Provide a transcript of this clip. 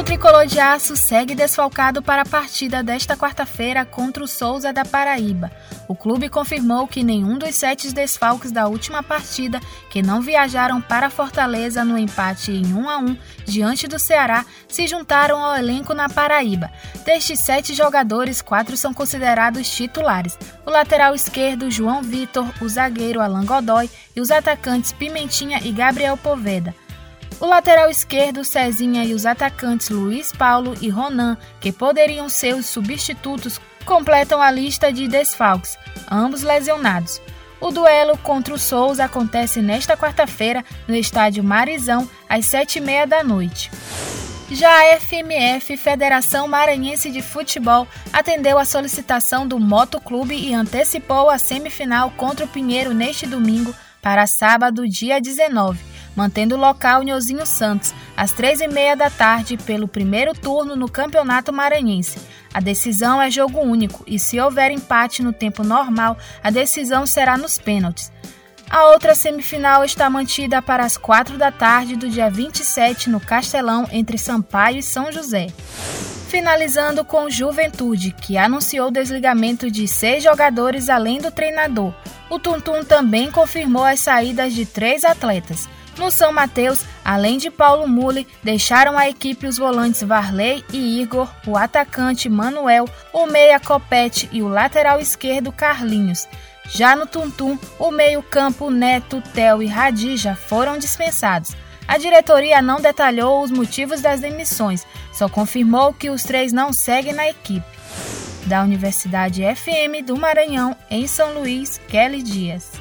O tricolor de aço segue desfalcado para a partida desta quarta-feira contra o Souza da Paraíba. O clube confirmou que nenhum dos sete desfalques da última partida, que não viajaram para Fortaleza no empate em 1 a 1 diante do Ceará, se juntaram ao elenco na Paraíba. Destes sete jogadores, quatro são considerados titulares: o lateral esquerdo João Vitor, o zagueiro Alan Godoy e os atacantes Pimentinha e Gabriel Poveda. O lateral esquerdo, Cezinha e os atacantes Luiz Paulo e Ronan, que poderiam ser os substitutos, completam a lista de desfalques, ambos lesionados. O duelo contra o Souza acontece nesta quarta-feira no estádio Marizão, às sete e meia da noite. Já a FMF, Federação Maranhense de Futebol, atendeu a solicitação do Motoclube e antecipou a semifinal contra o Pinheiro neste domingo para sábado, dia 19 mantendo o local em Ozinho Santos, às três e meia da tarde, pelo primeiro turno no Campeonato Maranhense. A decisão é jogo único e, se houver empate no tempo normal, a decisão será nos pênaltis. A outra semifinal está mantida para as quatro da tarde do dia 27 no Castelão, entre Sampaio e São José. Finalizando com Juventude, que anunciou o desligamento de seis jogadores além do treinador. O Tuntum também confirmou as saídas de três atletas. No São Mateus, além de Paulo Mule, deixaram a equipe os volantes Varley e Igor, o atacante Manuel, o meia Copete e o lateral esquerdo Carlinhos. Já no Tuntum, o meio-campo Neto, Tel e Radija foram dispensados. A diretoria não detalhou os motivos das demissões, só confirmou que os três não seguem na equipe. Da Universidade FM do Maranhão, em São Luís, Kelly Dias.